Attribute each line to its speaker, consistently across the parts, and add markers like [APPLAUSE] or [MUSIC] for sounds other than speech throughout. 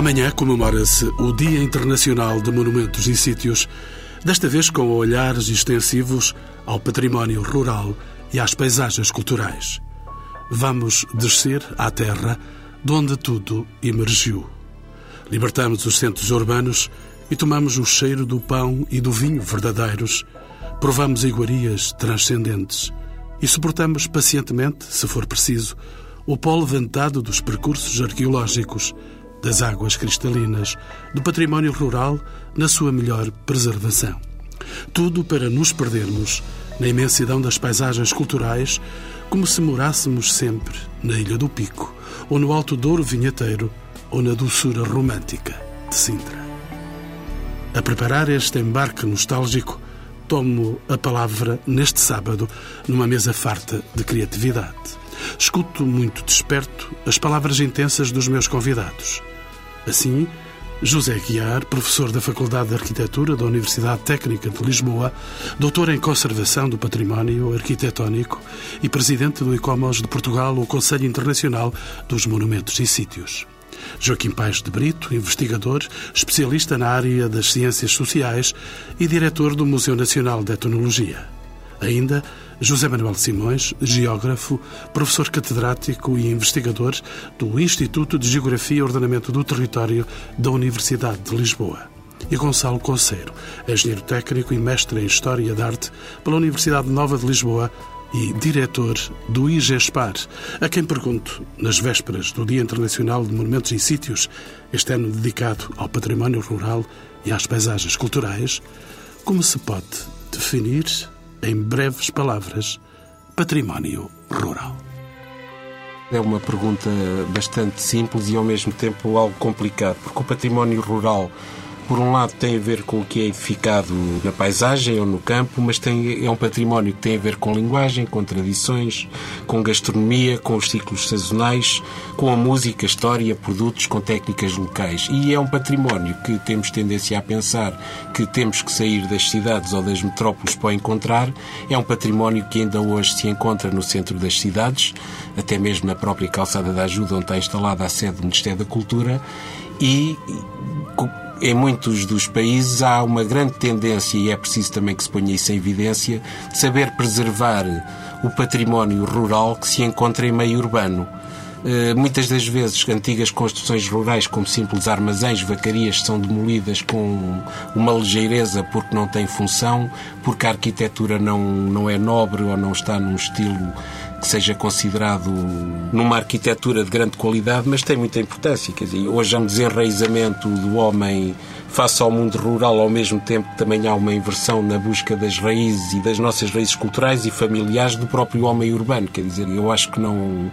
Speaker 1: Amanhã comemora-se o Dia Internacional de Monumentos e Sítios, desta vez com olhares extensivos ao património rural e às paisagens culturais. Vamos descer à terra de onde tudo emergiu. Libertamos os centros urbanos e tomamos o cheiro do pão e do vinho verdadeiros. Provamos iguarias transcendentes e suportamos pacientemente, se for preciso, o pó levantado dos percursos arqueológicos das águas cristalinas, do património rural na sua melhor preservação. Tudo para nos perdermos na imensidão das paisagens culturais, como se morássemos sempre na Ilha do Pico, ou no Alto Douro Vinheteiro, ou na doçura romântica de Sintra. A preparar este embarque nostálgico, tomo a palavra neste sábado, numa mesa farta de criatividade. Escuto muito desperto as palavras intensas dos meus convidados. Assim, José Guiar, professor da Faculdade de Arquitetura da Universidade Técnica de Lisboa, doutor em Conservação do Património Arquitetónico e presidente do ICOMOS de Portugal, o Conselho Internacional dos Monumentos e Sítios. Joaquim Paes de Brito, investigador, especialista na área das ciências sociais e diretor do Museu Nacional de Etnologia. Ainda José Manuel Simões, geógrafo, professor catedrático e investigador do Instituto de Geografia e Ordenamento do Território da Universidade de Lisboa. E Gonçalo Conceiro, engenheiro técnico e mestre em História da Arte pela Universidade Nova de Lisboa e diretor do IGESPAR, a quem pergunto, nas vésperas do Dia Internacional de Monumentos e Sítios, este ano dedicado ao património rural e às paisagens culturais, como se pode definir em breves palavras, património rural?
Speaker 2: É uma pergunta bastante simples e ao mesmo tempo algo complicado, porque o património rural por um lado tem a ver com o que é edificado na paisagem ou no campo, mas tem, é um património que tem a ver com linguagem, com tradições, com gastronomia, com os ciclos sazonais, com a música, história, produtos, com técnicas locais. E é um património que temos tendência a pensar que temos que sair das cidades ou das metrópoles para encontrar. É um património que ainda hoje se encontra no centro das cidades, até mesmo na própria calçada da ajuda, onde está instalada a sede do Ministério da Cultura. E em muitos dos países há uma grande tendência, e é preciso também que se ponha isso em evidência, de saber preservar o património rural que se encontra em meio urbano. Eh, muitas das vezes, antigas construções rurais, como simples armazéns, vacarias, são demolidas com uma ligeireza porque não têm função, porque a arquitetura não, não é nobre ou não está num estilo que seja considerado numa arquitetura de grande qualidade, mas tem muita importância. Quer dizer, hoje há um desenraizamento do homem face ao mundo rural, ao mesmo tempo que também há uma inversão na busca das raízes e das nossas raízes culturais e familiares do próprio homem urbano. Quer dizer, eu acho que não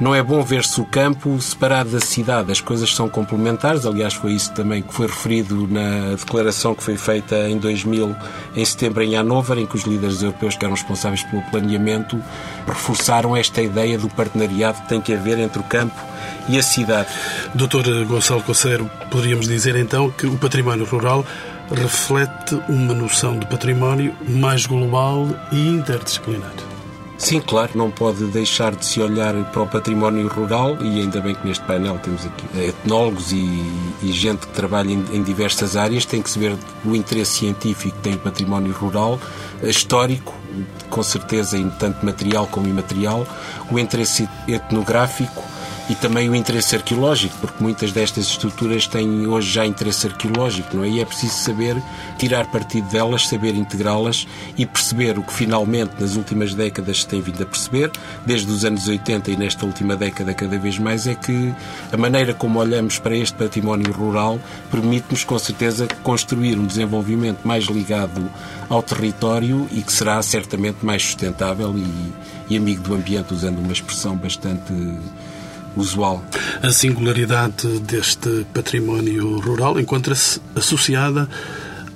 Speaker 2: não é bom ver-se o campo separado da cidade. As coisas são complementares. Aliás, foi isso também que foi referido na declaração que foi feita em 2000, em setembro, em Hannover, em que os líderes europeus que eram responsáveis pelo planeamento reforçaram esta ideia do partenariado que tem que haver entre o campo e a cidade.
Speaker 1: Doutor Gonçalo Conceiro, poderíamos dizer então que o património rural reflete uma noção de património mais global e interdisciplinar.
Speaker 2: Sim, claro, não pode deixar de se olhar para o património rural e ainda bem que neste painel temos aqui etnólogos e, e gente que trabalha em, em, diversas áreas, tem que se ver o interesse científico que tem o património rural, histórico, com certeza, em tanto material como imaterial, o interesse etnográfico, e também o interesse arqueológico, porque muitas destas estruturas têm hoje já interesse arqueológico, não é? E é preciso saber tirar partido delas, saber integrá-las e perceber o que finalmente nas últimas décadas se tem vindo a perceber, desde os anos 80 e nesta última década cada vez mais, é que a maneira como olhamos para este património rural permite-nos com certeza construir um desenvolvimento mais ligado ao território e que será certamente mais sustentável e, e amigo do ambiente, usando uma expressão bastante usual.
Speaker 1: A singularidade deste património rural encontra-se associada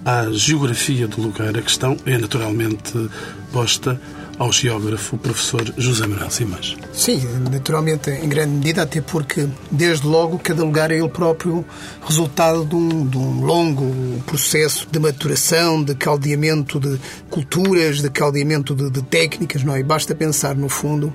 Speaker 1: à geografia do lugar. A questão é naturalmente posta ao geógrafo professor José Manuel Simões.
Speaker 3: Sim, naturalmente, em grande medida, até porque, desde logo, cada lugar é ele próprio resultado de um, de um longo processo de maturação, de caldeamento de culturas, de caldeamento de, de técnicas, não é? Basta pensar, no fundo,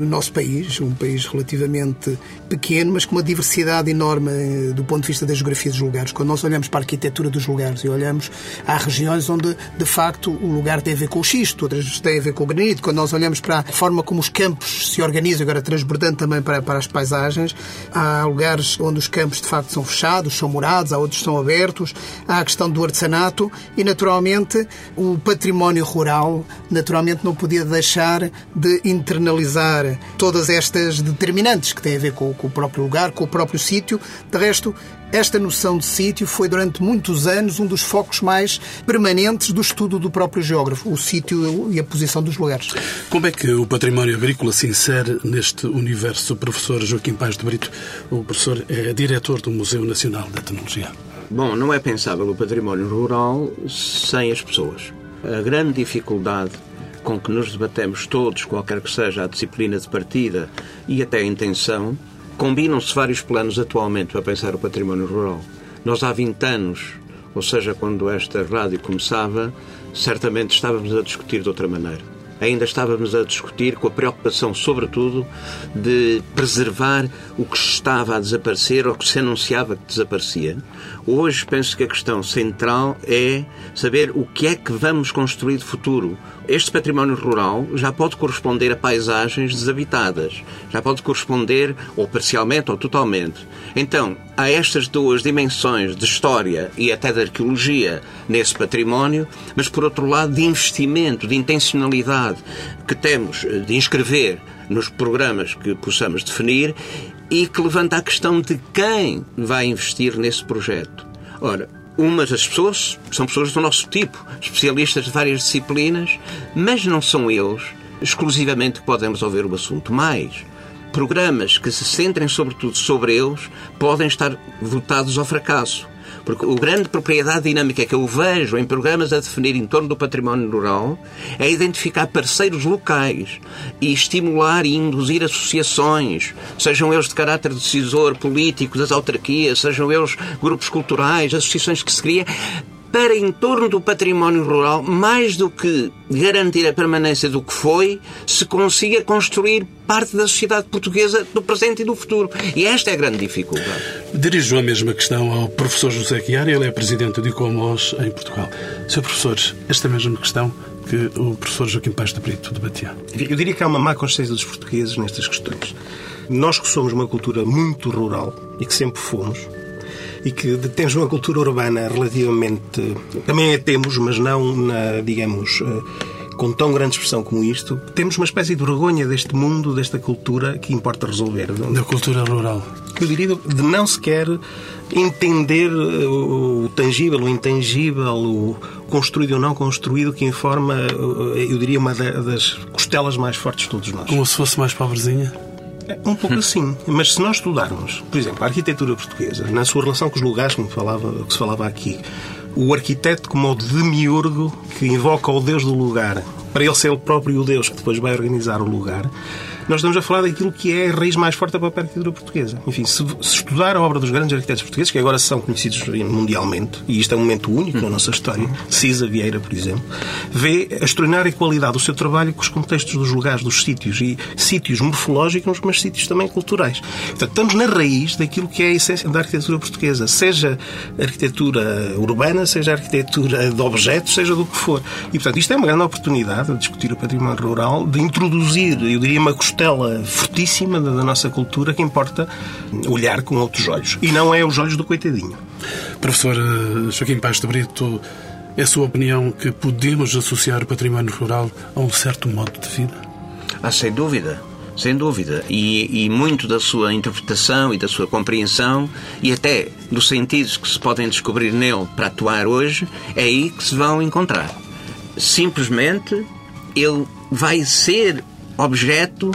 Speaker 3: no nosso país, um país relativamente pequeno, mas com uma diversidade enorme eh, do ponto de vista da geografia dos lugares. Quando nós olhamos para a arquitetura dos lugares e olhamos, há regiões onde, de facto, o lugar tem a ver com o xisto, outras têm a ver com o granito. Quando nós olhamos para a forma como os campos se organizam, agora transbordando também para, para as paisagens, há lugares onde os campos, de facto, são fechados, são morados, há outros que são abertos, há a questão do artesanato e, naturalmente, o património rural, naturalmente, não podia deixar de internalizar todas estas determinantes que têm a ver com, com o próprio lugar, com o próprio sítio. De resto, esta noção de sítio foi durante muitos anos um dos focos mais permanentes do estudo do próprio geógrafo, o sítio e a posição dos lugares.
Speaker 1: Como é que o património agrícola se insere neste universo? O professor Joaquim Paz de Brito, o professor é diretor do Museu Nacional da Tecnologia.
Speaker 4: Bom, não é pensável o património rural sem as pessoas. A grande dificuldade com que nos debatemos todos, qualquer que seja a disciplina de partida e até a intenção, combinam-se vários planos atualmente para pensar o património rural. Nós há 20 anos, ou seja, quando esta rádio começava, certamente estávamos a discutir de outra maneira ainda estávamos a discutir com a preocupação, sobretudo, de preservar o que estava a desaparecer ou que se anunciava que desaparecia. Hoje penso que a questão central é saber o que é que vamos construir de futuro. Este património rural já pode corresponder a paisagens desabitadas, já pode corresponder ou parcialmente ou totalmente. Então, há estas duas dimensões de história e até de arqueologia nesse património, mas por outro lado de investimento, de intencionalidade que temos de inscrever nos programas que possamos definir e que levanta a questão de quem vai investir nesse projeto. Ora, umas das pessoas são pessoas do nosso tipo, especialistas de várias disciplinas, mas não são eles exclusivamente que podem resolver o assunto. Mais, programas que se centrem sobretudo sobre eles podem estar votados ao fracasso. Porque a grande propriedade dinâmica que eu vejo em programas a definir em torno do património rural é identificar parceiros locais e estimular e induzir associações, sejam eles de caráter decisor político das autarquias, sejam eles grupos culturais, associações que se criam, para em torno do património rural, mais do que garantir a permanência do que foi, se consiga construir parte da sociedade portuguesa do presente e do futuro. E esta é a grande dificuldade.
Speaker 1: Dirijo a mesma questão ao professor José Chiari, ele é presidente do ICOMOS em Portugal. Sr. professor, esta mesma questão que o professor Joaquim Paz de Brito debatia.
Speaker 5: Eu diria que há uma má consciência dos portugueses nestas questões. Nós que somos uma cultura muito rural e que sempre fomos, e que temos uma cultura urbana relativamente. Também a temos, mas não na, digamos eh, com tão grande expressão como isto, temos uma espécie de vergonha deste mundo, desta cultura que importa resolver.
Speaker 1: Da cultura rural.
Speaker 5: Eu diria de não sequer entender eh, o tangível, o intangível, o construído ou não construído, que informa, eh, eu diria, uma das costelas mais fortes de todos nós.
Speaker 1: Como se fosse mais pobrezinha?
Speaker 5: É um pouco [LAUGHS] assim. Mas se nós estudarmos, por exemplo, a arquitetura portuguesa, na sua relação com os lugares, como falava, que se falava aqui, o arquiteto como o demiurgo que invoca o Deus do lugar, para ele ser ele próprio o Deus que depois vai organizar o lugar, nós estamos a falar daquilo que é a raiz mais forte da própria arquitetura portuguesa. Enfim, se, se, estudar a obra dos grandes arquitetos portugueses, que agora são conhecidos mundialmente, e isto é um momento único na nossa história, Cisa Vieira, por exemplo, vê a extraordinária qualidade do seu trabalho com os contextos dos lugares, dos sítios, e sítios morfológicos, mas sítios também culturais. Portanto, estamos na raiz daquilo que é a essência da arquitetura portuguesa, seja arquitetura urbana, seja arquitetura de objetos, seja do que for. E, portanto, isto é uma grande oportunidade de discutir o património rural, de introduzir, eu diria, uma costela fortíssima da nossa cultura que importa olhar com outros olhos. E não é os olhos do coitadinho.
Speaker 1: Professor eh, Joaquim Paz de Brito, é a sua opinião que podemos associar o património rural a um certo modo de vida?
Speaker 4: Ah, sem dúvida. Sem dúvida. E, e, muito da sua interpretação e da sua compreensão e até dos sentidos que se podem descobrir nele para atuar hoje, é aí que se vão encontrar. Simplesmente ele vai ser objeto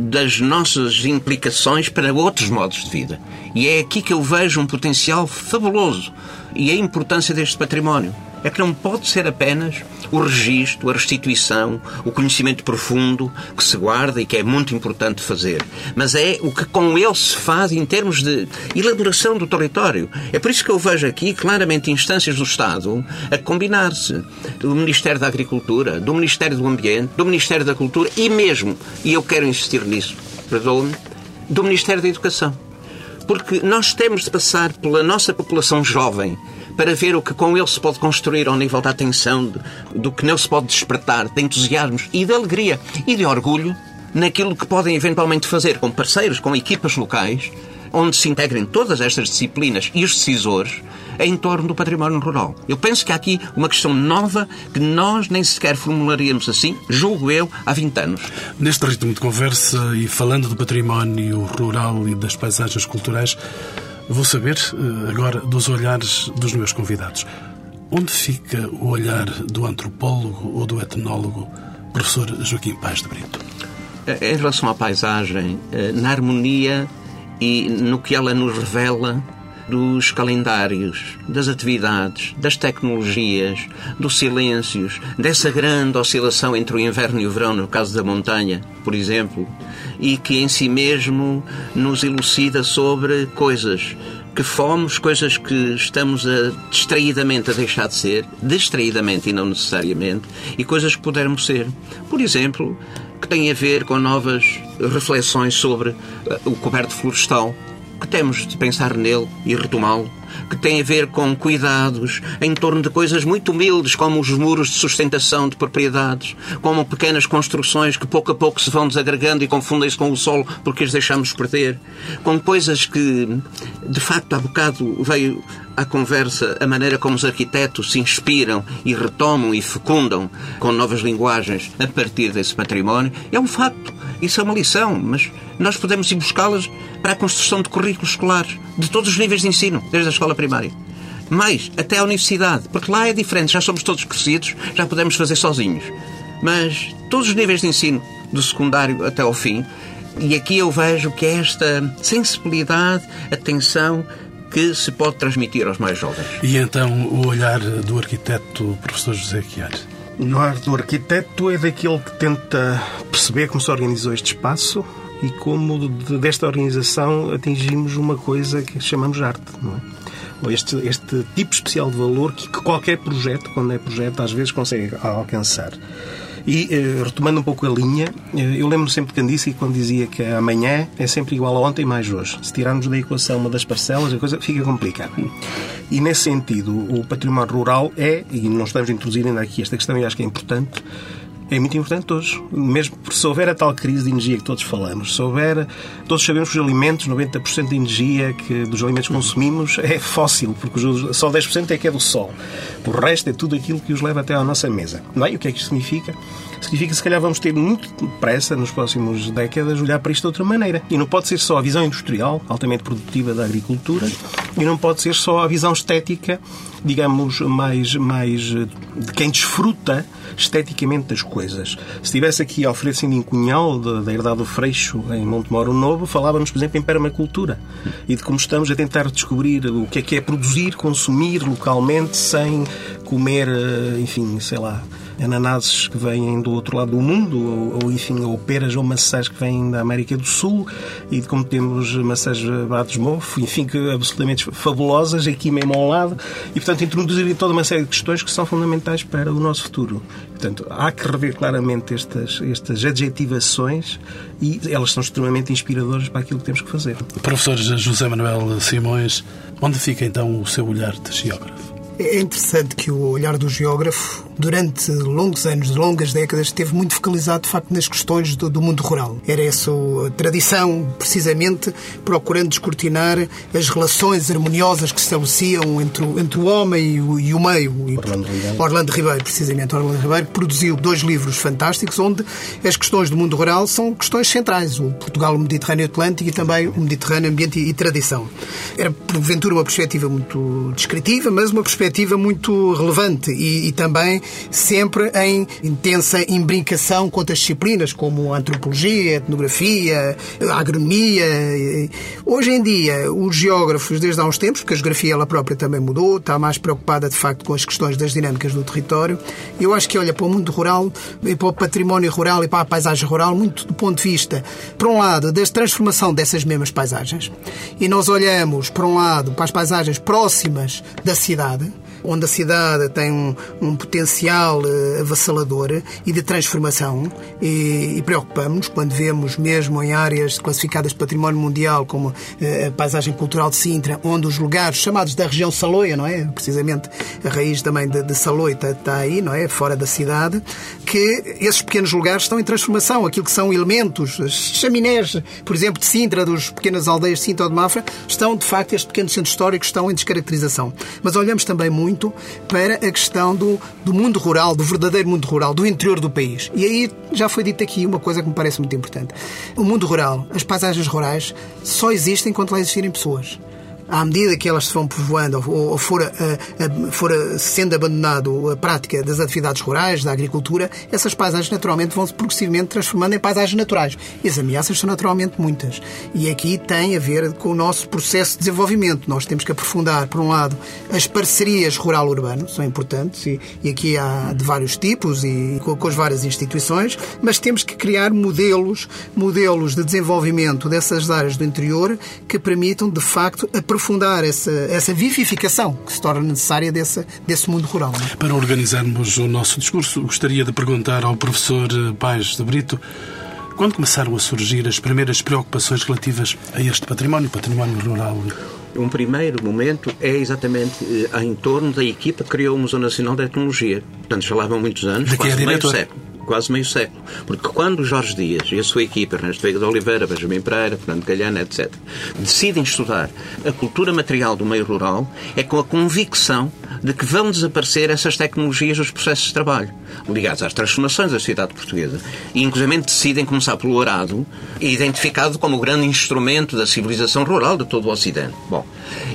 Speaker 4: das nossas implicações para outros modos de vida. E é aqui que eu vejo um potencial fabuloso e a importância deste património. É que não pode ser apenas o registro, a restituição, o conhecimento profundo que se guarda e que é muito importante fazer, mas é o que com ele se faz em termos de elaboração do território. É por isso que eu vejo aqui claramente instâncias do Estado a combinar-se do Ministério da Agricultura, do Ministério do Ambiente, do Ministério da Cultura e mesmo, e eu quero insistir nisso, perdoe-me, do Ministério da Educação. Porque nós temos de passar pela nossa população jovem para ver o que com ele se pode construir ao nível da atenção, do que nele se pode despertar, de entusiasmos e de alegria e de orgulho naquilo que podem eventualmente fazer com parceiros, com equipas locais, onde se integrem todas estas disciplinas e os decisores em torno do património rural. Eu penso que há aqui uma questão nova que nós nem sequer formularíamos assim, julgo eu, há 20 anos.
Speaker 1: Neste ritmo de conversa e falando do património rural e das paisagens culturais, Vou saber eh, agora dos olhares dos meus convidados. Onde fica o olhar do antropólogo ou do etnólogo, professor Joaquim Paz de Brito?
Speaker 4: Em relação à paisagem, eh, na harmonia e no que ela nos revela dos calendários, das atividades, das tecnologias, dos silêncios, dessa grande oscilação entre o inverno e o verão, no caso da montanha, por exemplo, e que em si mesmo nos elucida sobre coisas que fomos, coisas que estamos a, distraidamente a deixar de ser, distraidamente e não necessariamente, e coisas que pudermos ser. Por exemplo, que têm a ver com novas reflexões sobre eh, o coberto florestal, que temos de pensar nele e retomá-lo, que tem a ver com cuidados em torno de coisas muito humildes, como os muros de sustentação de propriedades, como pequenas construções que pouco a pouco se vão desagregando e confundem-se com o solo porque as deixamos perder, com coisas que, de facto, há bocado veio à conversa a maneira como os arquitetos se inspiram e retomam e fecundam com novas linguagens a partir desse património, é um facto. Isso é uma lição, mas nós podemos ir buscá-las para a construção de currículos escolares de todos os níveis de ensino, desde a escola primária. Mais, até a universidade, porque lá é diferente, já somos todos crescidos, já podemos fazer sozinhos. Mas todos os níveis de ensino, do secundário até ao fim, e aqui eu vejo que esta sensibilidade, atenção que se pode transmitir aos mais jovens.
Speaker 1: E então o olhar do arquiteto professor José Chiar?
Speaker 5: O olhar do arquiteto é daquele que tenta perceber como se organizou este espaço, e como desta organização atingimos uma coisa que chamamos de arte. Não é? este, este tipo especial de valor que, que qualquer projeto, quando é projeto, às vezes consegue alcançar. E, eh, retomando um pouco a linha, eh, eu lembro sempre de Candice quando dizia que amanhã é sempre igual a ontem mais hoje. Se tirarmos da equação uma das parcelas, a coisa fica complicada. E, nesse sentido, o património rural é, e não estamos a introduzir ainda aqui esta questão e acho que é importante, é muito importante hoje. Mesmo se houver a tal crise de energia que todos falamos, se houver. Todos sabemos que os alimentos, 90% de energia que dos alimentos consumimos é fóssil, porque só 10% é que é do sol. O resto é tudo aquilo que os leva até à nossa mesa. Não é? E o que é que isto significa? significa que se calhar vamos ter muito pressa nos próximos décadas olhar para isto de outra maneira. E não pode ser só a visão industrial, altamente produtiva da agricultura, e não pode ser só a visão estética, digamos, mais, mais de quem desfruta esteticamente das coisas. Se estivesse aqui a oferecer em Cunhal, da herdade do Freixo, em Montemoro Novo, falávamos, por exemplo, em permacultura e de como estamos a tentar descobrir o que é que é produzir, consumir localmente sem comer, eh, enfim, sei lá, ananases que vêm do outro lado do mundo, ou, ou enfim, ou peras ou maçãs que vêm da América do Sul, e como temos maçãs baratos mofo, enfim, que absolutamente fabulosas aqui mesmo ao lado, e portanto introduzir toda uma série de questões que são fundamentais para o nosso futuro. Portanto, há que rever claramente estas, estas adjetivações e elas são extremamente inspiradoras para aquilo que temos que fazer.
Speaker 1: Professor José Manuel Simões, onde fica então o seu olhar de geógrafo?
Speaker 3: É interessante que o olhar do geógrafo durante longos anos, longas décadas, esteve muito focalizado, de facto, nas questões do, do mundo rural. Era essa a tradição, precisamente, procurando descortinar as relações harmoniosas que se estabeleciam entre o, entre o homem e o, e o meio.
Speaker 5: Orlando Ribeiro.
Speaker 3: Orlando Ribeiro, precisamente. Orlando Ribeiro produziu dois livros fantásticos onde as questões do mundo rural são questões centrais. O Portugal, o Mediterrâneo Atlântico e também o Mediterrâneo Ambiente e Tradição. Era, porventura, uma perspectiva muito descritiva, mas uma perspectiva muito relevante e, e também sempre em intensa imbrincação com outras disciplinas, como a antropologia, a etnografia, a agronomia. Hoje em dia, os geógrafos, desde há uns tempos, porque a geografia ela própria também mudou, está mais preocupada de facto com as questões das dinâmicas do território. Eu acho que olha para o mundo rural e para o património rural e para a paisagem rural muito do ponto de vista, por um lado, da transformação dessas mesmas paisagens. E nós olhamos, por um lado, para as paisagens próximas da cidade, onde a cidade tem um, um potencial uh, avassalador e de transformação e, e preocupamos quando vemos mesmo em áreas classificadas de património mundial como uh, a paisagem cultural de Sintra, onde os lugares chamados da região Saloia, não é? Precisamente a raiz também de, de Saloia está, está aí, não é? Fora da cidade, que esses pequenos lugares estão em transformação. Aquilo que são elementos, as chaminés, por exemplo, de Sintra, dos pequenas aldeias de Sintra ou de Mafra, estão, de facto, estes pequenos centros históricos estão em descaracterização. Mas olhamos também muito muito para a questão do, do mundo rural, do verdadeiro mundo rural, do interior do país. E aí já foi dito aqui uma coisa que me parece muito importante. O mundo rural, as paisagens rurais, só existem enquanto lá existirem pessoas à medida que elas se vão povoando ou, ou for, for a, sendo abandonado a prática das atividades rurais, da agricultura, essas paisagens naturalmente vão se progressivamente transformando em paisagens naturais. E as ameaças são naturalmente muitas. E aqui tem a ver com o nosso processo de desenvolvimento. Nós temos que aprofundar, por um lado, as parcerias rural-urbano, são importantes, e, e, aqui há de vários tipos e com, com as várias instituições, mas temos que criar modelos, modelos de desenvolvimento dessas áreas do interior que permitam, de facto, aprofundar aprofundar essa, essa vivificação que se torna necessária desse, desse mundo rural. É?
Speaker 1: Para organizarmos o nosso discurso, gostaria de perguntar ao professor Paz de Brito quando começaram a surgir as primeiras preocupações relativas a este património, património rural.
Speaker 4: Um primeiro momento é exatamente eh, em torno da equipa que criou o Museu Nacional de Etnologia. Portanto, já lá vão muitos anos,
Speaker 1: de
Speaker 4: quase
Speaker 1: é
Speaker 4: meio século quase meio século. Porque quando Jorge Dias e a sua equipa, Ernesto Veiga de Oliveira, Benjamin Pereira, Fernando Galhana, etc., decidem estudar a cultura material do meio rural, é com a convicção de que vão desaparecer essas tecnologias dos processos de trabalho ligados às transformações da sociedade portuguesa. E, inclusive, decidem começar pelo arado, identificado como o grande instrumento da civilização rural de todo o Ocidente. Bom,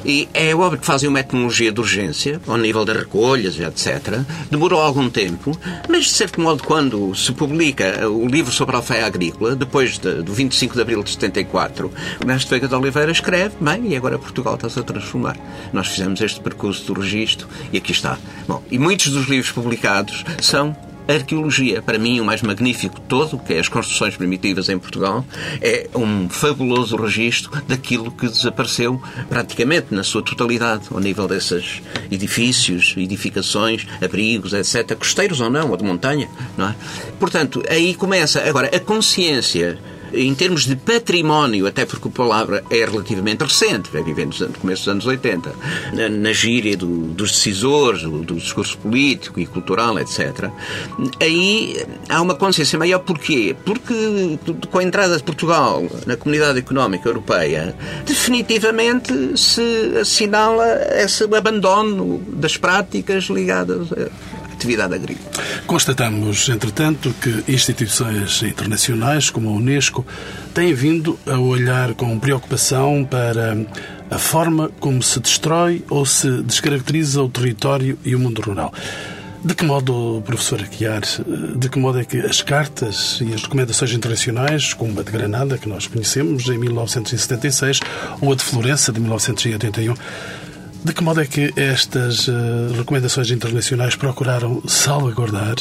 Speaker 4: e é óbvio que fazem uma etnologia de urgência, ao nível das recolhas, etc. Demorou algum tempo, mas, de certo modo, quando se publica o livro sobre a alfeia agrícola, depois de, do 25 de abril de 74, o mestre Veiga de Oliveira escreve, bem, e agora Portugal está-se a transformar. Nós fizemos este percurso do registro e aqui está. Bom, e muitos dos livros publicados são arqueologia, para mim, o mais magnífico todo, que é as construções primitivas em Portugal, é um fabuloso registro daquilo que desapareceu praticamente na sua totalidade, ao nível desses edifícios, edificações, abrigos, etc., costeiros ou não, ou de montanha, não é? Portanto, aí começa. Agora, a consciência em termos de património, até porque a palavra é relativamente recente, vai vivendo no começo dos anos 80, na, na gíria do, dos decisores, do, do, discurso político e cultural, etc., aí há uma consciência maior. Porquê? Porque com a entrada de Portugal na Comunidade Económica Europeia, definitivamente se assinala esse abandono das práticas ligadas atividade agrícola.
Speaker 1: Constatamos, entretanto, que instituições internacionais como a Unesco têm vindo a olhar com preocupação para a forma como se destrói ou se descaracteriza o território e o mundo rural. De que modo, professor Aguiar, de que modo é que as cartas e as recomendações internacionais, como a de Granada, que nós conhecemos em 1976, ou a de Florença, de 1981, de que modo é que estas uh, recomendações internacionais procuraram salvaguardar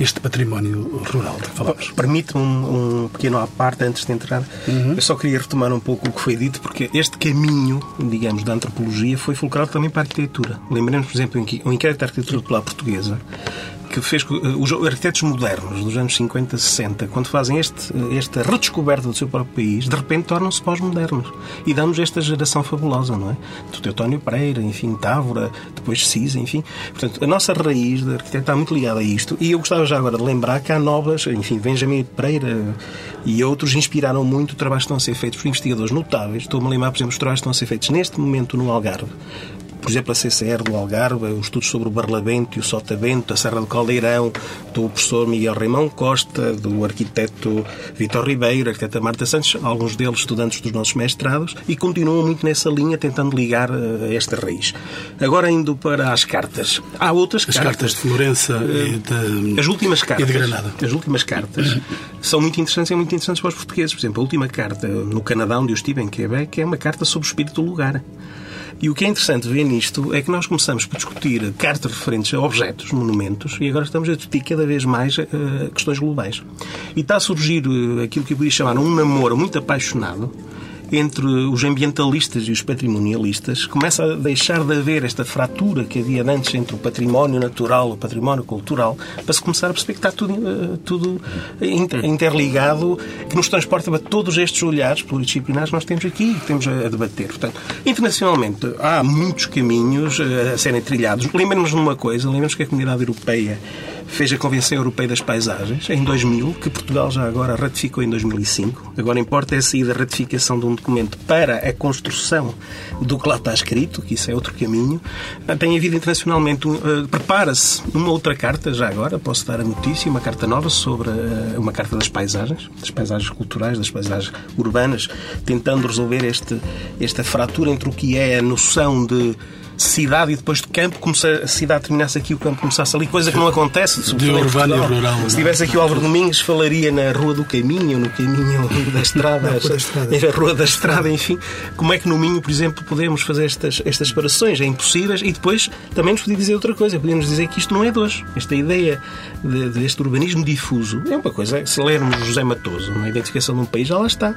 Speaker 1: este património rural de que falamos?
Speaker 5: Permite-me um, um, pequeno à parte antes de entrar. Uhum. Eu só queria retomar um pouco o que foi dito, porque este caminho, digamos, da antropologia foi fulcrado também para a arquitetura. Lembremos, por exemplo, o inquérito da arquitetura popular portuguesa que fez eh, os arquitetos modernos dos anos 50, 60, quando fazem este, eh, esta redescoberta do seu próprio país, de repente tornam-se pós-modernos e damos esta geração fabulosa, não é? Do Teutónio Pereira, enfim, Távora, depois Cisa, enfim. Portanto, a nossa raiz de arquiteto está muito ligada a isto e eu gostava já agora de lembrar que há novas, enfim, Benjamin Pereira e outros inspiraram muito o trabalho que estão a ser feitos por investigadores notáveis. Estou-me a lembrar, por exemplo, os trabalhos que estão a ser feitos neste momento no Algarve por exemplo, a CCR do Algarve, os estudos sobre o Barlavento e o Sotavento, a Serra do Caldeirão, do professor Miguel Raimão Costa, do arquiteto Vitor Ribeiro, arquiteta Marta Santos, alguns deles estudantes dos nossos mestrados, e continuam muito nessa linha, tentando ligar a eh, esta raiz. Agora, indo para as cartas. Há outras
Speaker 1: as
Speaker 5: cartas.
Speaker 1: cartas de Florença e de,
Speaker 5: as últimas cartas,
Speaker 1: e de Granada.
Speaker 5: As últimas cartas são muito interessantes e muito interessantes para os portugueses. Por exemplo, a última carta no Canadá, onde eu estive, em Quebec, é uma carta sobre o espírito do lugar. E o que é interessante ver nisto é que nós começamos por discutir cartas referentes a objetos, monumentos, e agora estamos a discutir cada vez mais uh, questões globais. E está a surgir uh, aquilo que eu podia chamar um namoro muito apaixonado entre os ambientalistas e os patrimonialistas, começa a deixar de haver esta fratura que havia antes entre o património natural e o património cultural, para se começar a perceber que está tudo, eh, tudo interligado, que nos transporta para todos estes olhares pluridisciplinares que nós temos aqui e que temos a debater. Portanto, internacionalmente, há muitos caminhos eh, a serem trilhados. Lembremos de uma coisa, lembremos que a comunidade europeia fez a Convenção Europeia das Paisagens em 2000, que Portugal já agora ratificou em 2005. Agora importa é sair da ratificação de um documento para a construção do que lá está escrito, que isso é outro caminho. Ah, tem havido internacionalmente, uh, prepara-se uma outra carta, já agora, posso dar a notícia, uma carta nova sobre uh, uma carta das paisagens, das paisagens culturais, das paisagens urbanas, tentando resolver este, esta fratura entre o que é a noção de cidade e depois de campo, como se a cidade terminasse aqui, o campo começasse ali, coisa que não acontece.
Speaker 1: De urbano e rural.
Speaker 5: Se tivesse aqui o Álvaro Domingos, falaria na Rua do Caminho, no Caminho da Estrada, [LAUGHS]
Speaker 3: Rua da Estrada.
Speaker 5: na Rua da Estrada, enfim. Como é que no Minho, por exemplo, podemos fazer estas, estas separações? É impossíveis. E depois também nos podia dizer outra coisa. Podemos dizer que isto não é de hoje. Esta ideia de, deste urbanismo difuso é uma coisa. Se lermos José Matoso, na identificação de um país, já lá está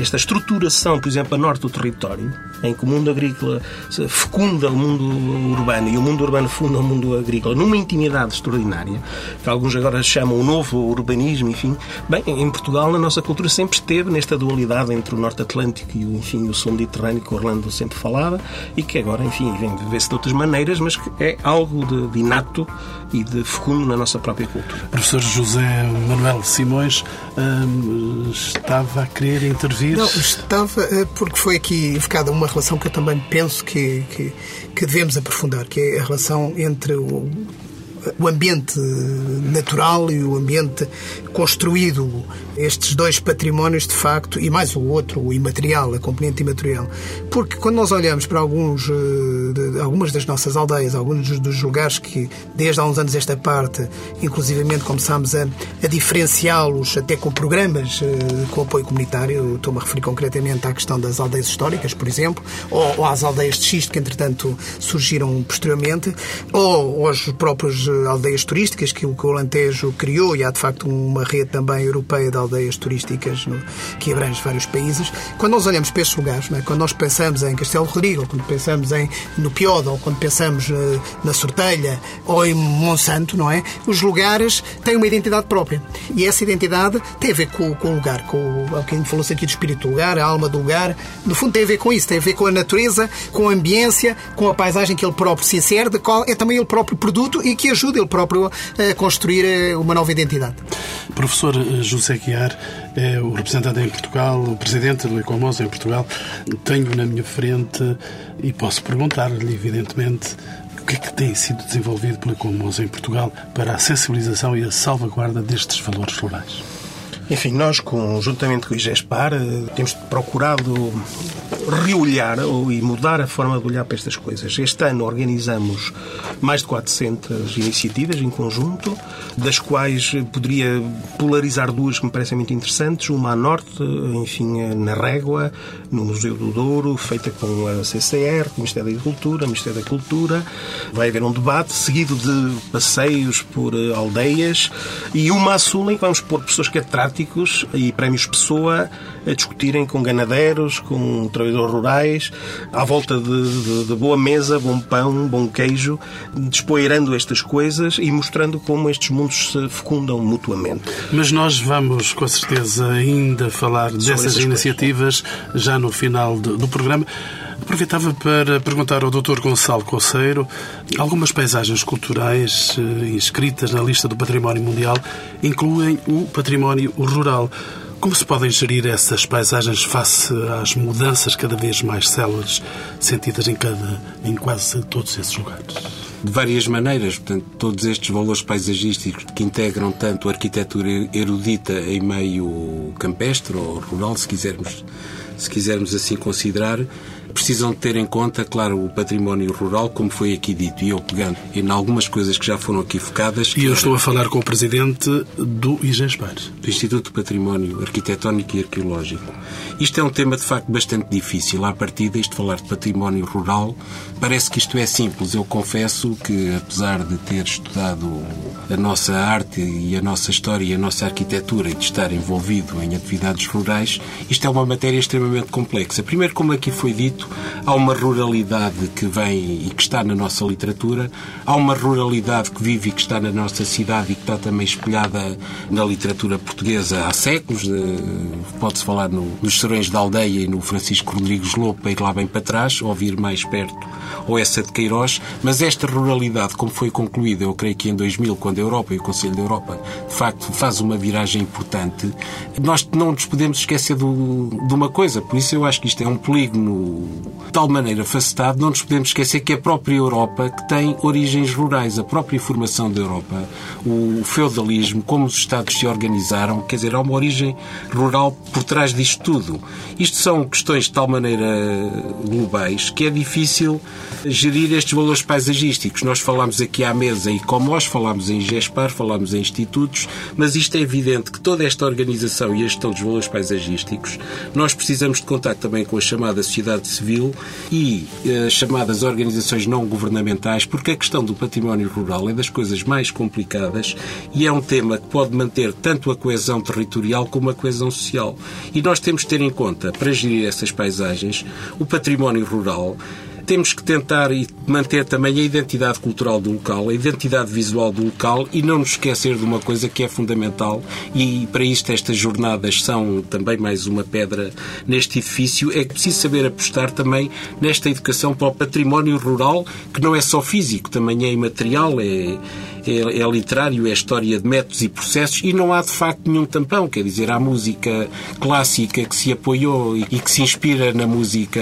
Speaker 5: esta estruturação, por exemplo, a norte do território, em que o mundo agrícola fecunda o mundo urbano e o mundo urbano funda o mundo agrícola numa intimidade extraordinária, que alguns agora chamam o novo urbanismo, enfim. Bem, em Portugal, na nossa cultura, sempre esteve nesta dualidade entre o norte atlântico e o, enfim, o sul mediterrâneo, que Orlando sempre falava, e que agora, enfim, vem viver-se de outras maneiras, mas que é algo de, de inato e de fecundo na nossa própria cultura.
Speaker 1: Professor José Manuel Simões hum, estava a querer intervir?
Speaker 3: Não, estava eh, porque foi aqui evocada uma relação que eu também penso que, que, que devemos aprofundar, que é a relação entre o, o ambiente natural e o ambiente construído, estes dois patrimónios de facto, e mais o outro, o imaterial, a componente imaterial. Porque quando nós olhamos para alguns, eh, de, algumas das nossas aldeias, alguns dos lugares que desde há uns anos esta parte, inclusivamente começámos a, a diferenciá-los até com programas eh, com apoio comunitário, estou-me a referir concretamente à questão das aldeias históricas, por exemplo, ou, ou às aldeias de xisto que entretanto surgiram posteriormente, ou aos próprios eh, aldeias turísticas que o, que o Alentejo criou e há de facto uma rede também europeia de aldeias turísticas no, que abrange vários países. Quando nós olhamos para estes lugares, é? quando nós pensamos em Castelo Rodrigo, ou quando pensamos em, no Pioda, ou quando pensamos uh, na Sortelha, ou em Monsanto, não é? Os lugares têm uma identidade própria. E essa identidade tem a ver com, com o lugar, com o que falou-se aqui do espírito do lugar, a alma do lugar. No fundo, tem a ver com isso, tem a ver com a natureza, com a ambiência, com a paisagem que ele próprio se insere, de qual é também ele próprio produto e que ajuda ele próprio a construir eh, uma nova identidade.
Speaker 1: Professor eh, José Guiar é o representante em Portugal, o presidente do Ecomos em Portugal. Tenho na minha frente e posso perguntar-lhe, evidentemente, o que é que tem sido desenvolvido pelo Ecomos em Portugal para a sensibilização e a salvaguarda destes valores rurais.
Speaker 5: Enfim, nós, conjuntamente com o IGESPAR, eh, temos procurado reolhar e mudar a forma de olhar para estas coisas. Este ano organizamos mais de 400 iniciativas em conjunto, das quais poderia polarizar duas que me parecem muito interessantes. Uma a norte, enfim, na Régua, no Museu do Douro, feita com a CCR, com o Ministério da Agricultura, o Ministério da Cultura. Vai haver um debate seguido de passeios por eh, aldeias e uma a sul em que vamos pôr pessoas e prémios Pessoa a discutirem com ganadeiros, com trabalhadores rurais, à volta de, de, de boa mesa, bom pão, bom queijo, despoeirando estas coisas e mostrando como estes mundos se fecundam mutuamente.
Speaker 1: Mas nós vamos, com certeza, ainda falar dessas iniciativas coisas. já no final do, do programa. Aproveitava para perguntar ao Dr. Gonçalo Conceiro algumas paisagens culturais eh, inscritas na lista do Património Mundial incluem o património rural. Como se podem gerir essas paisagens face às mudanças cada vez mais céleres sentidas em, cada, em quase todos esses lugares?
Speaker 2: de várias maneiras. Portanto, todos estes valores paisagísticos que integram tanto a arquitetura erudita em meio campestre ou rural, se quisermos, se quisermos assim considerar, precisam de ter em conta, claro, o património rural, como foi aqui dito, e eu pegando em algumas coisas que já foram aqui focadas.
Speaker 1: E eu era... estou a falar com o presidente do IGESPAR.
Speaker 2: Do Instituto de Património Arquitetónico e Arqueológico. Isto é um tema, de facto, bastante difícil. À partida, isto falar de património rural, parece que isto é simples. Eu confesso que, apesar de ter estudado a nossa arte e a nossa história e a nossa arquitetura e de estar envolvido em atividades rurais, isto é uma matéria extremamente complexa. Primeiro, como aqui foi dito, há uma ruralidade que vem e que está na nossa literatura, há uma ruralidade que vive e que está na nossa cidade e que está também espelhada na literatura portuguesa há séculos. Pode-se falar no, nos Serões da Aldeia e no Francisco Rodrigues Lopo, para ir lá bem para trás, ou vir mais perto, ou essa de Queiroz, mas esta ruralidade, como foi concluída, eu creio que em 2000, quando a Europa e o Conselho da Europa, de facto, faz uma viragem importante, nós não nos podemos esquecer do, de uma coisa, por isso eu acho que isto é um polígono de tal maneira facetado, não nos podemos esquecer que a própria Europa que tem origens rurais, a própria formação da Europa, o feudalismo, como os Estados se organizaram, quer dizer, há uma origem rural por trás disto tudo. Isto são questões de tal maneira globais que é difícil gerir estes valores paisagísticos. Nós falamos aqui à mesa em Comós, falamos em GESPAR, falamos em institutos, mas isto é evidente que toda esta organização e a gestão dos valores paisagísticos, nós precisamos de contar também com a chamada sociedade civil e as eh, chamadas organizações não governamentais, porque a questão do património rural é das coisas mais complicadas e é um tema que pode manter tanto a coesão territorial como a coesão social. E nós temos de ter em conta, para gerir essas paisagens, o património rural temos que tentar manter também a identidade cultural do local, a identidade visual do local e não nos esquecer de uma coisa que é fundamental e para isto estas jornadas são também mais uma pedra neste edifício, é que preciso saber apostar também nesta educação para o património rural, que não é só físico, também é imaterial, é, é, é, literário, é história de métodos e processos e não há de facto nenhum tampão. Quer dizer, há música clássica que se apoiou e que se inspira na música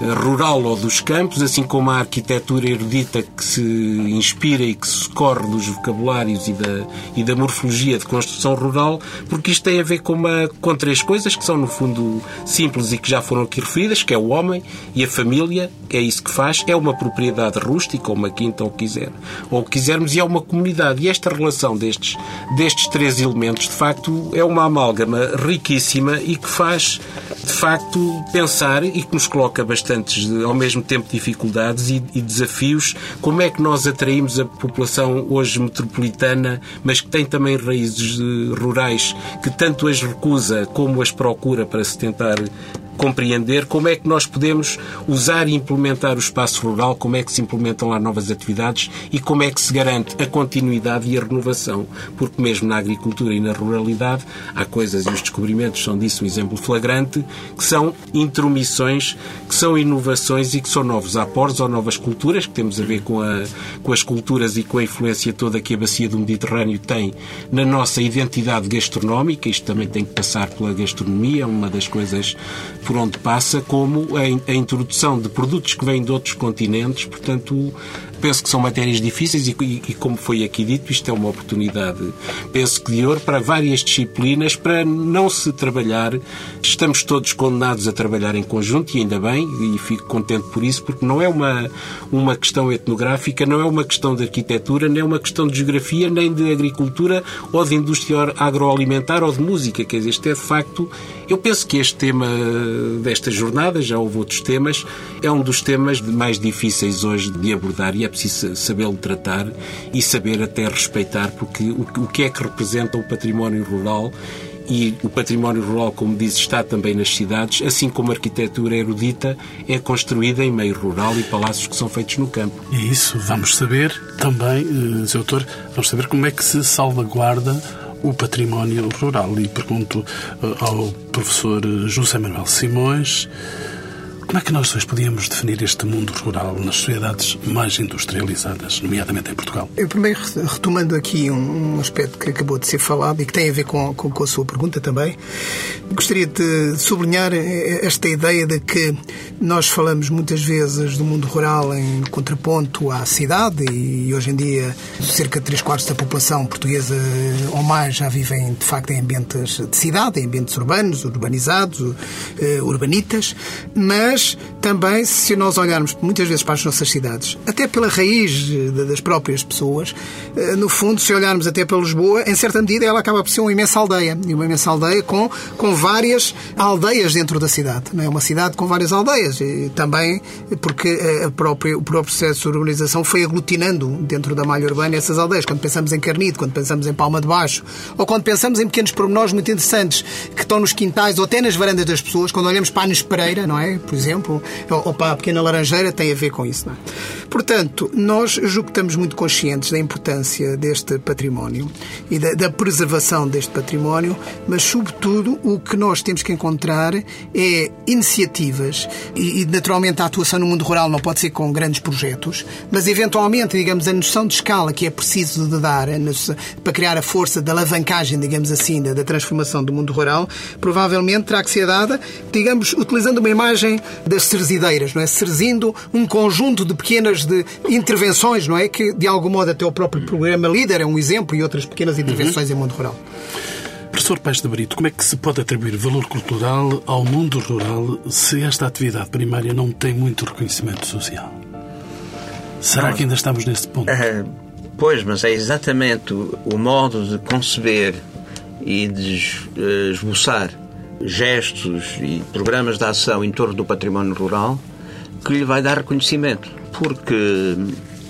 Speaker 2: rural ou dos campos, assim como a arquitetura erudita que se inspira e que se corre dos vocabulários e da, e da morfologia de construção rural, porque isto tem a ver com, uma, com três coisas que são, no fundo, simples e que já foram aqui referidas, que é o homem e a família, é isso que faz, é uma propriedade rústica, ou uma quinta, ou o quiser, ou quisermos, e é uma comunidade. E esta relação destes, destes três elementos, de facto, é uma amálgama riquíssima e que faz, de facto, pensar e que nos coloca bastante ao mesmo tempo, dificuldades e, e, desafios. Como é que nós atraímos a população hoje metropolitana, mas que tem também raízes eh, rurais, que tanto as recusa como as procura para se tentar compreender como é que nós podemos usar e implementar o espaço rural, como é que se implementam lá novas atividades e como é que se garante a continuidade e a renovação. Porque mesmo na agricultura e na ruralidade há coisas, e os descobrimentos são disso um exemplo flagrante, que são intromissões, que são inovações e que são novos aportes ou novas culturas, que temos a ver com, a, com as culturas e com a influência toda que a bacia do Mediterrâneo tem na nossa identidade gastronómica. Isto também tem que passar pela gastronomia, uma das coisas por onde passa, como a, introdução de produtos que vêm de outros continentes, portanto, penso que são matérias difíceis e, e, como foi aqui dito, isto é uma oportunidade, penso que de ouro, para várias disciplinas, para não se trabalhar. Estamos todos condenados a trabalhar em conjunto e ainda bem, e fico contente por isso, porque não é uma, uma questão etnográfica, não é uma questão de arquitetura, nem é uma questão de geografia, nem de agricultura ou de indústria agroalimentar ou de música. Quer dizer, isto é de facto eu penso que este tema desta jornada, já houve outros temas, é um dos temas mais difíceis hoje de abordar e é preciso sabê-lo tratar e saber até respeitar, porque o que é que representa o património rural e o património rural, como diz, está também nas cidades, assim como a arquitetura erudita é construída em meio rural e palácios que são feitos no campo.
Speaker 1: E isso vamos saber também, eh, Sr. Autor, vamos saber como é que se salvaguarda o património rural. E pergunto uh, ao professor José Manuel Simões Como é que nós hoje podíamos definir este mundo rural nas sociedades mais industrializadas, nomeadamente em Portugal?
Speaker 3: Eu primeiro, retomando aqui um, aspecto que acabou de ser falado e que tem a ver com, com, com a sua pergunta também, gostaria de sublinhar esta ideia de que nós falamos muitas vezes do mundo rural em contraponto à cidade e hoje em dia cerca de 3 quartos da população portuguesa ou mais já vivem de facto em ambientes de cidade, em ambientes urbanos, urbanizados, eh, urbanitas, mas mas também, se nós olharmos muitas vezes para as nossas cidades, até pela raiz eh, das próprias pessoas, eh, no fundo, se olharmos até para Lisboa, em certa medida ela acaba por ser uma imensa aldeia. E uma imensa aldeia com, com várias aldeias dentro da cidade. Não é uma cidade com várias aldeias. E também porque a própria, o próprio processo de urbanização foi aglutinando dentro da malha urbana essas aldeias. Quando pensamos em Carnide, quando pensamos em Palma de Baixo, ou quando pensamos em pequenos pormenores muito interessantes que estão nos quintais ou até nas varandas das pessoas, quando olhamos para a Anes Pereira, não é? Por exemplo, exemplo, ou para a pequena laranjeira, tem a ver com isso. É? Portanto, nós julgo que estamos muito conscientes da importância deste património e da, da, preservação deste património, mas, sobretudo, o que nós temos que encontrar é iniciativas e, e, naturalmente, a atuação no mundo rural não pode ser com grandes projetos, mas, eventualmente, digamos, a noção de escala que é preciso de dar para criar a força da alavancagem, digamos assim, da, da transformação do mundo rural, provavelmente terá que ser dada, digamos, utilizando uma imagem das cerzideiras, não é? Cerzindo um conjunto de pequenas de intervenções, não é? Que, de algum modo, até o próprio programa Líder é um exemplo e outras pequenas intervenções uhum. em mundo rural.
Speaker 1: Professor Pais de Brito, como é que se pode atribuir valor cultural ao mundo rural se esta atividade primária não tem muito reconhecimento social? Será não, que ainda estamos nesse ponto?
Speaker 4: É, pois, mas é exatamente o, o modo de conceber e de eh, esboçar gestos e programas de ação em torno do património rural que lhe vai dar reconhecimento. Porque,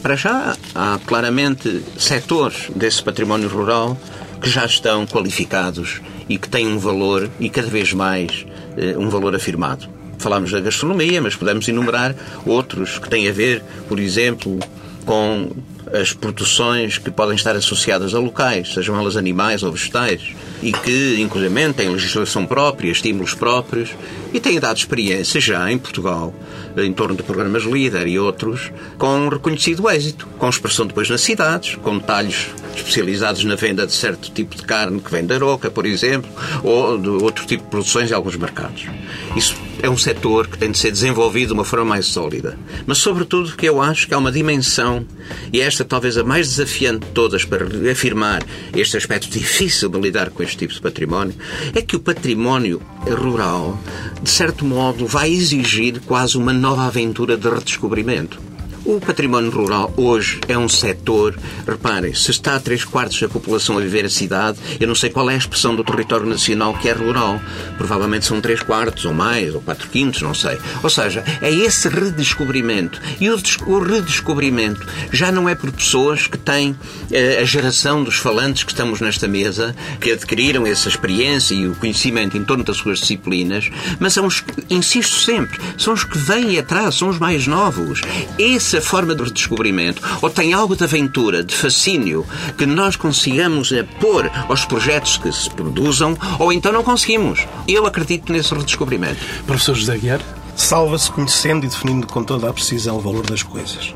Speaker 4: para já, há claramente setores desse património rural que já estão qualificados e que têm um valor e cada vez mais eh, um valor afirmado. Falamos da gastronomia, mas podemos enumerar outros que têm a ver, por exemplo, com as produções que podem estar associadas a locais, sejam elas animais ou vegetais, e que, inclusive, têm legislação própria, estímulos próprios, e têm dado experiência já em Portugal, em torno de programas líder e outros, com reconhecido êxito, com expressão depois nas cidades, com detalhes especializados na venda de certo tipo de carne que vem da Aroca, por exemplo, ou de outro tipo de produções em alguns mercados. Isso é um setor que tem de ser desenvolvido de uma forma mais sólida. Mas, sobretudo, que eu acho que há uma dimensão, e esta talvez a mais desafiante de todas para afirmar este aspecto difícil de lidar com este tipo de património, é que o património rural, de certo modo, vai exigir quase uma nova aventura de redescobrimento. O património rural hoje é um setor, reparem, se está a três quartos da população a viver a cidade, eu não sei qual é a expressão do território nacional que é rural. Provavelmente são três quartos ou mais, ou quatro quintos, não sei. Ou seja, é esse redescobrimento. E o, redescobrimento já não é por pessoas que têm eh, a geração dos falantes que estamos nesta mesa, que adquiriram essa experiência e o conhecimento em torno das suas disciplinas, mas são os, insisto sempre, são os que vêm atrás, são os mais novos. Esse essa forma de redescobrimento, ou tem algo de aventura, de fascínio, que nós consigamos pôr aos projetos que se produzam, ou então não conseguimos. Eu acredito nesse redescobrimento.
Speaker 1: Professor José Guiar?
Speaker 5: Salva-se conhecendo e definindo com toda a precisão o valor das coisas.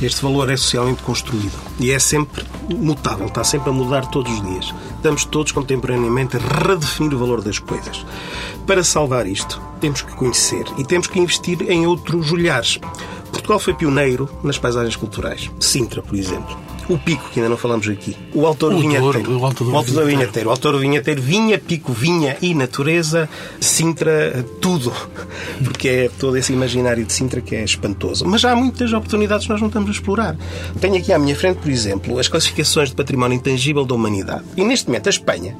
Speaker 5: Este valor é socialmente construído e é sempre mutável, está sempre a mudar todos os dias. Estamos todos contemporaneamente a redefinir o valor das coisas. Para salvar isto, temos que conhecer e temos que investir em outros olhares. Portugal foi pioneiro nas paisagens culturais. Sintra, por exemplo. O Pico, que ainda não falamos aqui. O Autor o Vinheteiro.
Speaker 1: o Alto do, o Alto do
Speaker 5: Vinheteiro. O Autor Vinheteiro. Vinha, Pico, Vinha e Natureza. Sintra, tudo. Porque é todo esse imaginário de Sintra que é espantoso. Mas há muitas oportunidades que nós não estamos a explorar. Tenho aqui à minha frente, por exemplo, as classificações de património intangível da humanidade. E neste momento a Espanha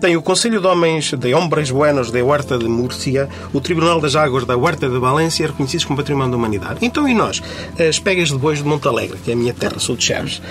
Speaker 5: tem o Conselho de Homens de Hombres Buenos de Huerta de Múrcia, o Tribunal das Águas da Huerta de Valência, reconhecidos como património da humanidade. Então, e nós? As pegas de bois de Montalegre, que é a minha terra, sou de Chaves.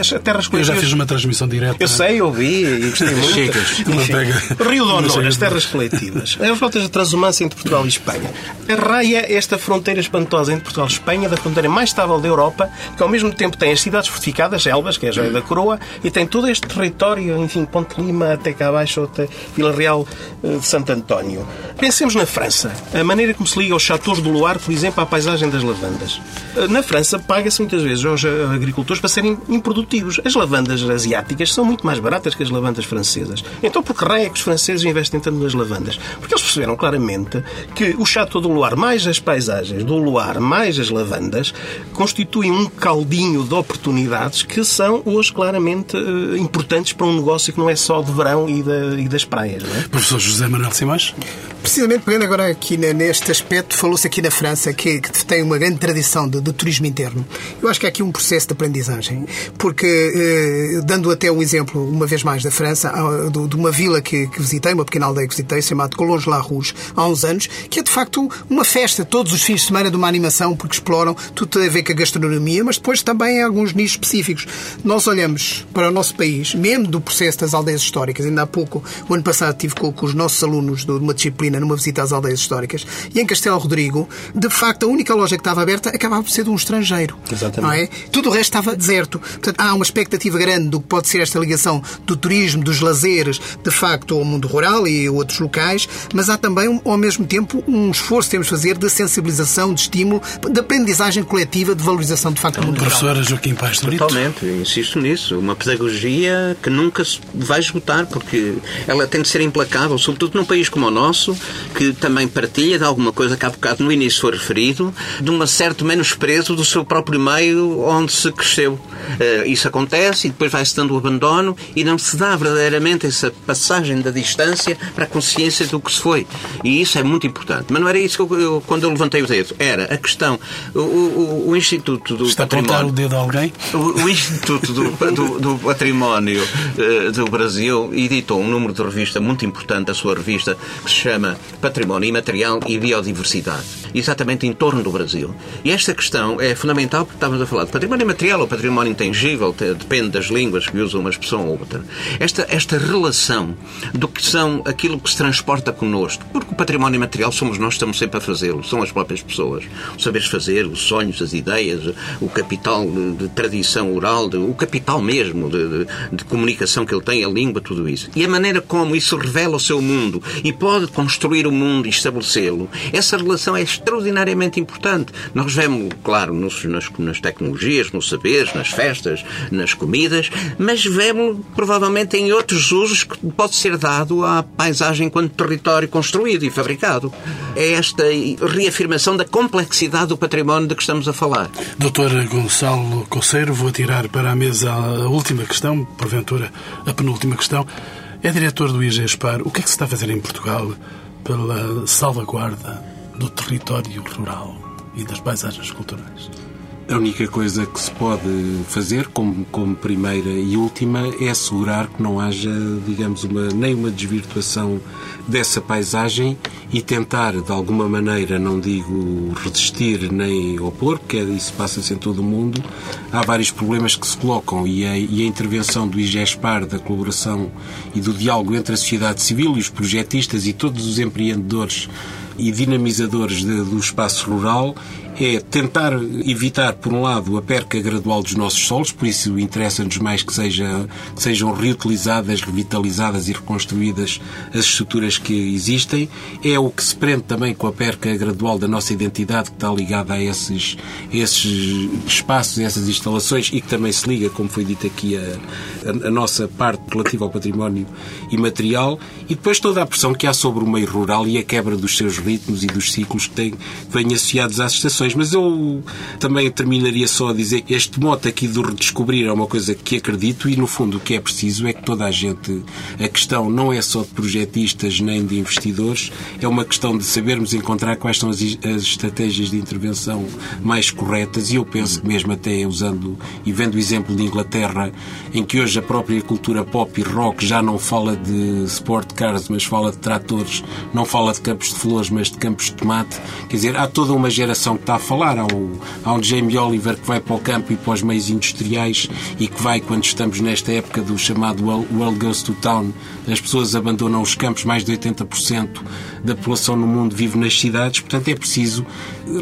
Speaker 5: As terras
Speaker 1: coletivas... Eu já fiz uma transmissão direta.
Speaker 5: Eu sei, ouvi e gostei muito. Enfim, Rio de Honor, as terras coletivas. As rotas de transumância entre Portugal e Espanha. Arraia esta fronteira espantosa entre Portugal e Espanha, da fronteira mais estável da Europa, que ao mesmo tempo tem as cidades fortificadas, Elvas, que é a joia da coroa, e tem todo este território, enfim, Ponte Lima até cá baixo até Vila Real eh, de Santo António. Pensemos na França. A maneira como se liga aos chateaus do Loire, por exemplo, à paisagem das lavandas. Eh, na França, paga-se muitas vezes aos agricultores para serem improdutivos. As lavandas asiáticas são muito mais baratas que as lavandas francesas. Então, por que raio é que os franceses investem tanto nas lavandas? Porque eles perceberam claramente que o chateau do Loire, mais as paisagens do Loire, mais as lavandas, constituem um caldinho de oportunidades que são hoje claramente uh, importantes para um negócio que não é só de verão e, da, e das praias. É?
Speaker 1: Professor José Manuel Simões?
Speaker 3: Precisamente pegando agora aqui neste aspecto, falou-se aqui na França que, que, tem uma grande tradição de, de, turismo interno. Eu acho que há aqui um processo de aprendizagem, porque, eh, dando até um exemplo, uma vez mais, da França, de, de uma vila que, que, visitei, uma pequena aldeia que visitei, chamada Colonge La Rouge, há uns anos, que é de facto uma festa, todos os fins de semana de uma animação, porque exploram tudo a ver com a gastronomia, mas depois também alguns nichos específicos. Nós olhamos para o nosso país, mesmo do processo das aldeias históricas, ainda há pouco, o ano passado, tive com, com os nossos alunos de uma disciplina numa visita às aldeias históricas. E em Castelo Rodrigo, de facto, a única loja que estava aberta acabava por ser de um estrangeiro.
Speaker 5: Exatamente.
Speaker 3: Não é? Tudo o resto estava deserto. Portanto, há uma expectativa grande do que pode ser esta ligação do turismo, dos lazeres, de facto, ao mundo rural e outros locais, mas há também, ao mesmo tempo, um esforço que temos de fazer de sensibilização, de estímulo, de aprendizagem coletiva, de valorização, de facto, do mundo
Speaker 1: rural. Professora Joaquim Paz
Speaker 4: Totalmente, insisto nisso. Uma pedagogia que nunca se vai esgotar, porque ela tem de ser implacável, sobretudo num país como o nosso, que também partilha de alguma coisa que há bocado no início foi referido, de um certo menosprezo do seu próprio meio onde se cresceu. Uh, isso acontece e depois vai-se dando o abandono e não se dá verdadeiramente essa passagem da distância para a consciência do que se foi. E isso é muito importante. Mas não era isso que eu, eu quando eu levantei o dedo. Era a questão. O, o, o Instituto do
Speaker 1: Está
Speaker 4: Património.
Speaker 1: Está a o dedo a alguém?
Speaker 4: O, o Instituto do, do, do Património uh, do Brasil editou um número de revista muito importante, a sua revista, que se chama Património Imaterial e Biodiversidade, exatamente em torno do Brasil. E esta questão é fundamental porque estávamos a falar de património imaterial ou património intangível, depende das línguas que usa uma expressão ou outra. Esta, esta relação do que são aquilo que se transporta connosco, porque o património imaterial somos nós que estamos sempre a fazê-lo, são as próprias pessoas. O saberes fazer, os sonhos, as ideias, o capital de, de tradição oral, de, o capital mesmo de, de comunicação que ele tem, a língua, tudo isso. E a maneira como isso revela o seu mundo e pode construir o mundo e estabelecê-lo, essa relação é extraordinariamente importante. Nós vemos, claro, nos, nas, nas tecnologias, nos saberes, nas festas, nas comidas, mas vemos provavelmente em outros usos que pode ser dado à paisagem enquanto território construído e fabricado. É esta reafirmação da complexidade do património de que estamos a falar.
Speaker 1: Doutor Gonçalo Coceiro, vou tirar para a mesa a última questão, porventura a penúltima questão. É diretor do IGESPAR. O que é que se está a fazer em Portugal pela salvaguarda do território rural e das paisagens culturais?
Speaker 2: A única coisa que se pode fazer, como, como primeira e última, é assegurar que não haja, digamos, uma, nem uma desvirtuação dessa paisagem e tentar, de alguma maneira, não digo resistir nem opor, porque isso passa-se em todo o mundo. Há vários problemas que se colocam e a, e a intervenção do IGESPAR, da colaboração e do diálogo entre a sociedade civil e os projetistas e todos os empreendedores e dinamizadores de, do espaço rural é tentar evitar, por um lado, a perca gradual dos nossos solos, por isso interessa-nos mais que, seja, que sejam reutilizadas, revitalizadas e reconstruídas as estruturas que existem. É o que se prende também com a perca gradual da nossa identidade, que está ligada a esses, esses espaços, a essas instalações e que também se liga, como foi dito aqui, a, a, a nossa parte relativa ao património imaterial. E depois toda a pressão que há sobre o meio rural e a quebra dos seus ritmos e dos ciclos que, têm, que vêm associados às estações mas eu também terminaria só a dizer que este mote aqui do redescobrir é uma coisa que acredito e, no fundo, o que é preciso é que toda a gente. A questão não é só de projetistas nem de investidores, é uma questão de sabermos encontrar quais são as, as estratégias de intervenção mais corretas e eu penso que, mesmo até usando e vendo o exemplo de Inglaterra, em que hoje a própria cultura pop e rock já não fala de sport cars, mas fala de tratores, não fala de campos de flores, mas de campos de tomate, quer dizer, há toda uma geração que está a falar. Há um Jamie Oliver que vai para o campo e para os meios industriais e que vai, quando estamos nesta época do chamado World Goes to Town, as pessoas abandonam os campos, mais de 80% da população no mundo vive nas cidades, portanto é preciso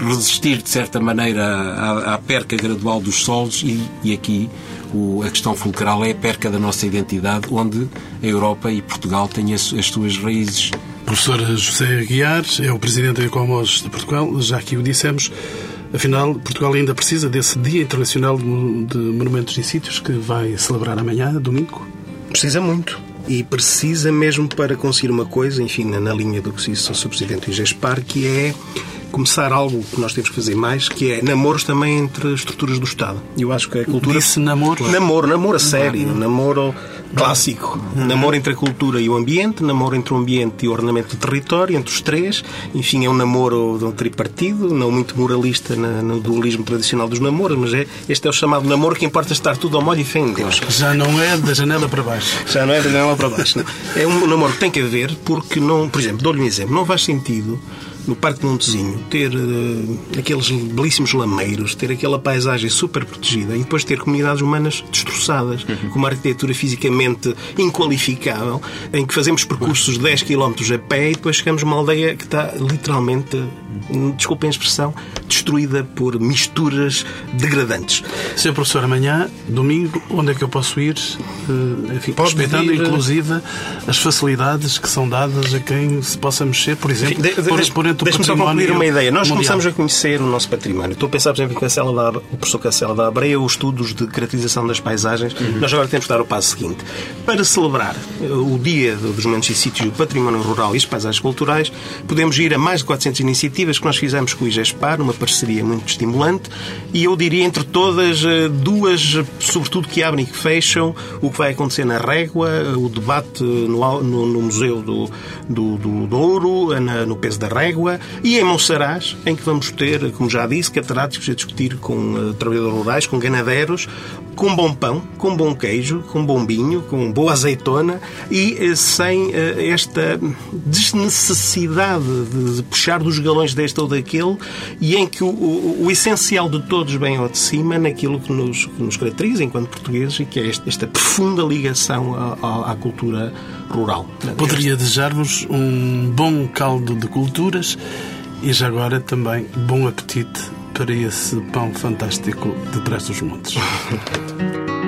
Speaker 2: resistir, de certa maneira, à, à perca gradual dos solos e, e aqui o, a questão fulcral é a perca da nossa identidade, onde a Europa e Portugal têm as, as suas raízes.
Speaker 1: Professor José Aguiar é o presidente da Ecomos de Portugal, já que o dissemos. Afinal, Portugal ainda precisa desse Dia Internacional de Monumentos e Sítios que vai celebrar amanhã, domingo?
Speaker 5: Precisa muito. E precisa mesmo para conseguir uma coisa, enfim, na linha do que disse o Sr. Presidente Igespar, que é começar algo que nós temos que fazer mais, que é namoros também entre estruturas do Estado. Eu acho que a cultura...
Speaker 1: Disse namoro?
Speaker 5: Namoro, namoro a sério, namoro clássico. Namoro entre a cultura e o ambiente, namoro entre o ambiente e o ordenamento do território, entre os três. Enfim, é um namoro de um tripartido, não muito moralista no dualismo tradicional dos namoros, mas é, este é o chamado namoro que importa estar tudo ao molho e fé em Deus.
Speaker 1: Já não é da janela para baixo.
Speaker 5: Já não é da janela para baixo. Não. É um namoro que tem que haver porque, não, por exemplo, dou-lhe um exemplo, não faz sentido no Parque Montezinho, ter uh, aqueles belíssimos lameiros, ter aquela paisagem super protegida e depois ter comunidades humanas destroçadas, uhum. com uma arquitetura fisicamente inqualificável, em que fazemos percursos de 10 km a pé e depois chegamos a uma aldeia que está literalmente, desculpem a expressão, destruída por misturas degradantes.
Speaker 1: Sr. Professor, amanhã, domingo, onde é que eu posso ir? Uh, enfim, respeitando, ir... inclusive, as facilidades que são dadas a quem se possa mexer, por exemplo, de, de, por, por
Speaker 5: Deixa-me só concluir uma ideia. Nós mundial. começamos a conhecer o nosso património. Estou a pensar, por exemplo, em Cancela da, o professor Cancela da Abreia, os estudos de caracterização das paisagens. Uhum. Nós agora temos de dar o passo seguinte. Para celebrar eh, o Dia dos Monumentos e Sítios do Património Rural e as Paisagens Culturais, podemos ir a mais de 400 iniciativas que nós fizemos com o IGESPAR, uma parceria muito estimulante, e eu diria entre todas eh, duas, sobretudo, que abrem e que fecham, o que vai acontecer na Régua, o debate no, no, no Museu do, do, do Douro, na, no peso da Régua, e em Monsaraz, em que vamos ter, como já disse, catedráticos a discutir com uh, trabalhadores rurais, com ganadeiros, com bom pão, com bom queijo, com bom vinho, com boa azeitona e uh, sem uh, esta desnecessidade de, de, puxar dos galões deste ou daquele e em que o, o, o, essencial de todos vem ao de cima naquilo que nos, que nos caracteriza enquanto portugueses e que é esta, esta profunda ligação à, à cultura rural.
Speaker 1: Poderia desejar-vos um bom caldo de culturas e já agora também bom apetite para esse pão fantástico de trás dos montes. [LAUGHS]